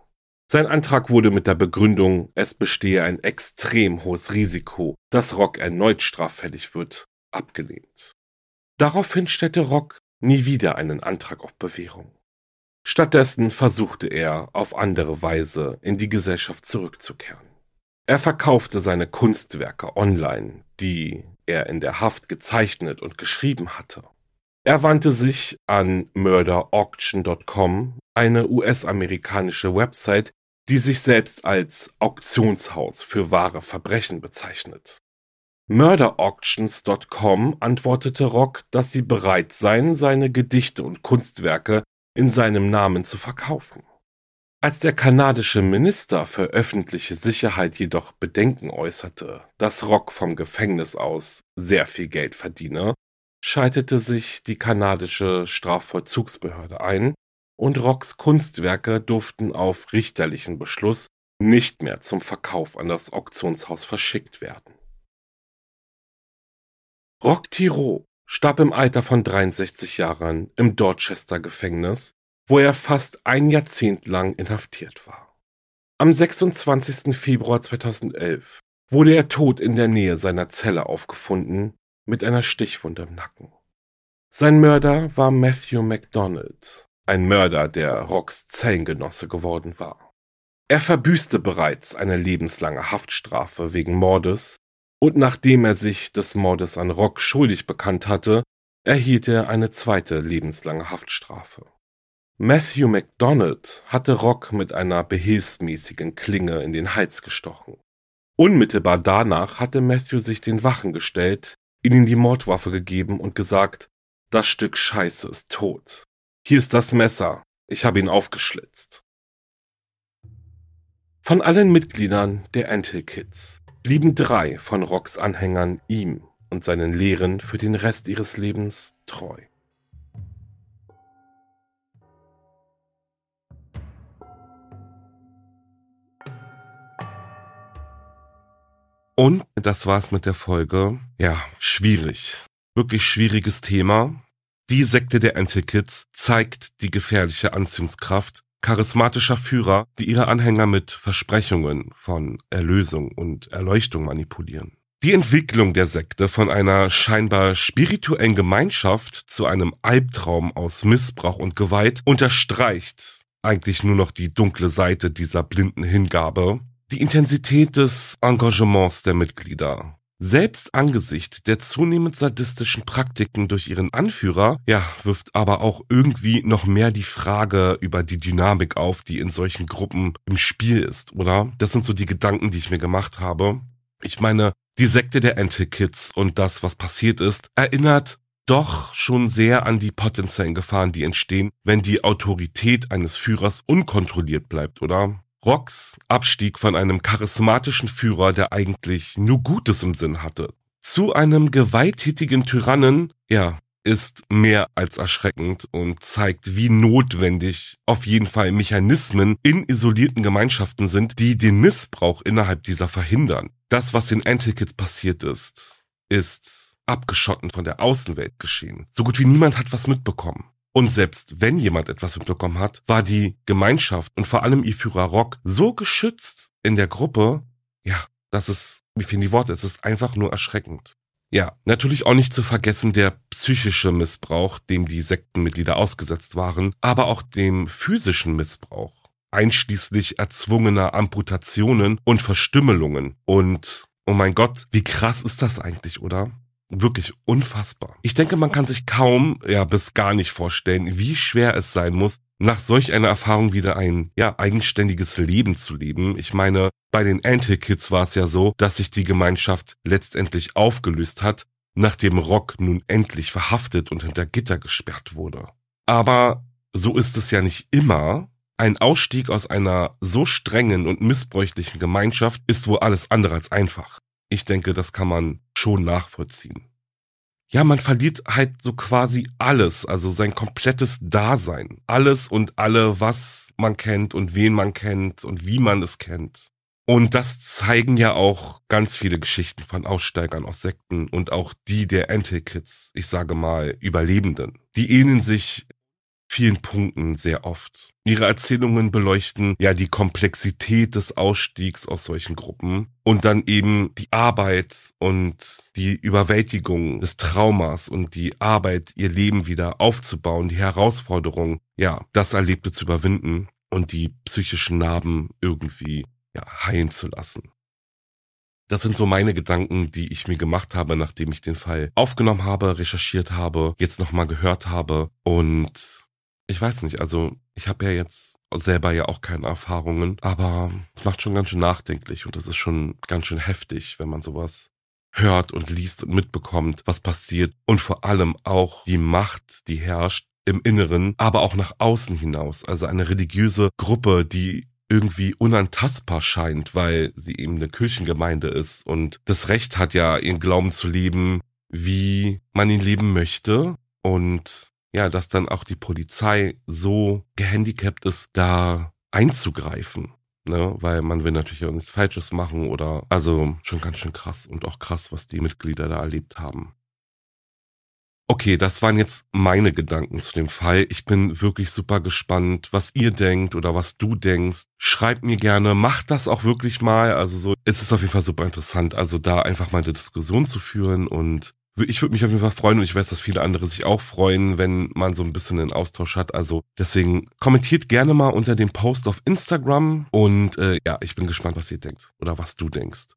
Sein Antrag wurde mit der Begründung, es bestehe ein extrem hohes Risiko, dass Rock erneut straffällig wird, abgelehnt. Daraufhin stellte Rock nie wieder einen Antrag auf Bewährung. Stattdessen versuchte er, auf andere Weise in die Gesellschaft zurückzukehren. Er verkaufte seine Kunstwerke online, die er in der Haft gezeichnet und geschrieben hatte. Er wandte sich an murderauction.com, eine US-amerikanische Website, die sich selbst als Auktionshaus für wahre Verbrechen bezeichnet. Murderauctions.com antwortete Rock, dass sie bereit seien, seine Gedichte und Kunstwerke in seinem Namen zu verkaufen. Als der kanadische Minister für öffentliche Sicherheit jedoch Bedenken äußerte, dass Rock vom Gefängnis aus sehr viel Geld verdiene, schaltete sich die kanadische Strafvollzugsbehörde ein und Rocks Kunstwerke durften auf richterlichen Beschluss nicht mehr zum Verkauf an das Auktionshaus verschickt werden. Rock Thiro starb im Alter von 63 Jahren im Dorchester Gefängnis, wo er fast ein Jahrzehnt lang inhaftiert war. Am 26. Februar 2011 wurde er tot in der Nähe seiner Zelle aufgefunden, mit einer Stichwunde im Nacken. Sein Mörder war Matthew MacDonald, ein Mörder, der Rocks Zellengenosse geworden war. Er verbüßte bereits eine lebenslange Haftstrafe wegen Mordes und nachdem er sich des Mordes an Rock schuldig bekannt hatte, erhielt er eine zweite lebenslange Haftstrafe. Matthew MacDonald hatte Rock mit einer behilfsmäßigen Klinge in den Hals gestochen. Unmittelbar danach hatte Matthew sich den Wachen gestellt, ihnen die Mordwaffe gegeben und gesagt, das Stück Scheiße ist tot. Hier ist das Messer, ich habe ihn aufgeschlitzt. Von allen Mitgliedern der Antil Kids blieben drei von Rocks Anhängern ihm und seinen Lehren für den Rest ihres Lebens treu. Und das war's mit der Folge. Ja, schwierig. Wirklich schwieriges Thema. Die Sekte der Antikids zeigt die gefährliche Anziehungskraft charismatischer Führer, die ihre Anhänger mit Versprechungen von Erlösung und Erleuchtung manipulieren. Die Entwicklung der Sekte von einer scheinbar spirituellen Gemeinschaft zu einem Albtraum aus Missbrauch und Gewalt unterstreicht eigentlich nur noch die dunkle Seite dieser blinden Hingabe, die Intensität des Engagements der Mitglieder. Selbst angesichts der zunehmend sadistischen Praktiken durch ihren Anführer, ja, wirft aber auch irgendwie noch mehr die Frage über die Dynamik auf, die in solchen Gruppen im Spiel ist, oder? Das sind so die Gedanken, die ich mir gemacht habe. Ich meine, die Sekte der Anti-Kids und das, was passiert ist, erinnert doch schon sehr an die potenziellen Gefahren, die entstehen, wenn die Autorität eines Führers unkontrolliert bleibt, oder? Rocks Abstieg von einem charismatischen Führer, der eigentlich nur Gutes im Sinn hatte, zu einem gewalttätigen Tyrannen, ja, ist mehr als erschreckend und zeigt, wie notwendig auf jeden Fall Mechanismen in isolierten Gemeinschaften sind, die den Missbrauch innerhalb dieser verhindern. Das, was den Antikids passiert ist, ist abgeschotten von der Außenwelt geschehen. So gut wie niemand hat was mitbekommen. Und selbst wenn jemand etwas mitbekommen hat, war die Gemeinschaft und vor allem ihr Führer Rock so geschützt in der Gruppe, ja, das ist, wie finden die Worte, es ist einfach nur erschreckend. Ja, natürlich auch nicht zu vergessen der psychische Missbrauch, dem die Sektenmitglieder ausgesetzt waren, aber auch dem physischen Missbrauch, einschließlich erzwungener Amputationen und Verstümmelungen. Und, oh mein Gott, wie krass ist das eigentlich, oder? Wirklich unfassbar. Ich denke, man kann sich kaum, ja, bis gar nicht vorstellen, wie schwer es sein muss, nach solch einer Erfahrung wieder ein, ja, eigenständiges Leben zu leben. Ich meine, bei den Anti-Kids war es ja so, dass sich die Gemeinschaft letztendlich aufgelöst hat, nachdem Rock nun endlich verhaftet und hinter Gitter gesperrt wurde. Aber so ist es ja nicht immer. Ein Ausstieg aus einer so strengen und missbräuchlichen Gemeinschaft ist wohl alles andere als einfach. Ich denke, das kann man schon nachvollziehen. Ja, man verliert halt so quasi alles, also sein komplettes Dasein. Alles und alle, was man kennt und wen man kennt und wie man es kennt. Und das zeigen ja auch ganz viele Geschichten von Aussteigern aus Sekten und auch die der Anti-Kids, ich sage mal, Überlebenden. Die ähneln sich vielen Punkten sehr oft. Ihre Erzählungen beleuchten ja die Komplexität des Ausstiegs aus solchen Gruppen und dann eben die Arbeit und die Überwältigung des Traumas und die Arbeit, ihr Leben wieder aufzubauen, die Herausforderung, ja, das Erlebte zu überwinden und die psychischen Narben irgendwie ja, heilen zu lassen. Das sind so meine Gedanken, die ich mir gemacht habe, nachdem ich den Fall aufgenommen habe, recherchiert habe, jetzt nochmal gehört habe und ich weiß nicht, also ich habe ja jetzt selber ja auch keine Erfahrungen, aber es macht schon ganz schön nachdenklich und es ist schon ganz schön heftig, wenn man sowas hört und liest und mitbekommt, was passiert und vor allem auch die Macht, die herrscht im Inneren, aber auch nach außen hinaus. Also eine religiöse Gruppe, die irgendwie unantastbar scheint, weil sie eben eine Kirchengemeinde ist und das Recht hat ja, ihren Glauben zu leben, wie man ihn leben möchte. Und ja, dass dann auch die Polizei so gehandicapt ist, da einzugreifen. Ne, weil man will natürlich auch nichts Falsches machen oder also schon ganz schön krass und auch krass, was die Mitglieder da erlebt haben. Okay, das waren jetzt meine Gedanken zu dem Fall. Ich bin wirklich super gespannt, was ihr denkt oder was du denkst. Schreibt mir gerne, macht das auch wirklich mal. Also so, es ist auf jeden Fall super interessant, also da einfach mal eine Diskussion zu führen und ich würde mich auf jeden Fall freuen und ich weiß, dass viele andere sich auch freuen, wenn man so ein bisschen einen Austausch hat. Also deswegen kommentiert gerne mal unter dem Post auf Instagram und äh, ja, ich bin gespannt, was ihr denkt oder was du denkst.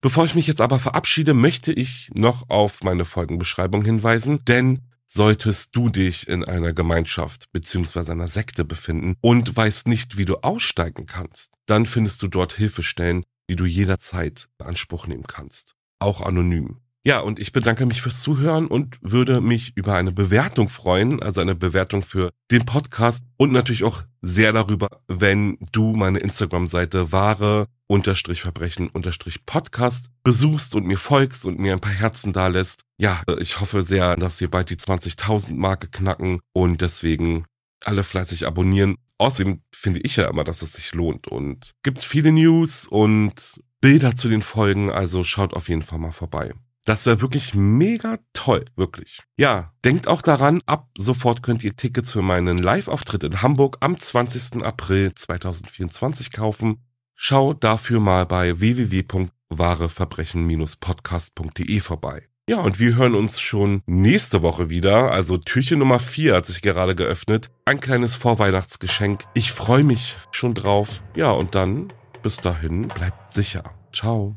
Bevor ich mich jetzt aber verabschiede, möchte ich noch auf meine Folgenbeschreibung hinweisen, denn solltest du dich in einer Gemeinschaft beziehungsweise einer Sekte befinden und weißt nicht, wie du aussteigen kannst, dann findest du dort Hilfestellen, die du jederzeit in Anspruch nehmen kannst. Auch anonym. Ja, und ich bedanke mich fürs Zuhören und würde mich über eine Bewertung freuen, also eine Bewertung für den Podcast und natürlich auch sehr darüber, wenn du meine Instagram-Seite wahre unterstrich Verbrechen unterstrich Podcast besuchst und mir folgst und mir ein paar Herzen da lässt. Ja, ich hoffe sehr, dass wir bald die 20.000 Marke knacken und deswegen alle fleißig abonnieren. Außerdem finde ich ja immer, dass es sich lohnt und gibt viele News und Bilder zu den Folgen, also schaut auf jeden Fall mal vorbei. Das wäre wirklich mega toll, wirklich. Ja, denkt auch daran, ab sofort könnt ihr Tickets für meinen Live-Auftritt in Hamburg am 20. April 2024 kaufen. Schau dafür mal bei www.wahreverbrechen-podcast.de vorbei. Ja, und wir hören uns schon nächste Woche wieder. Also Türchen Nummer 4 hat sich gerade geöffnet. Ein kleines Vorweihnachtsgeschenk. Ich freue mich schon drauf. Ja, und dann bis dahin bleibt sicher. Ciao.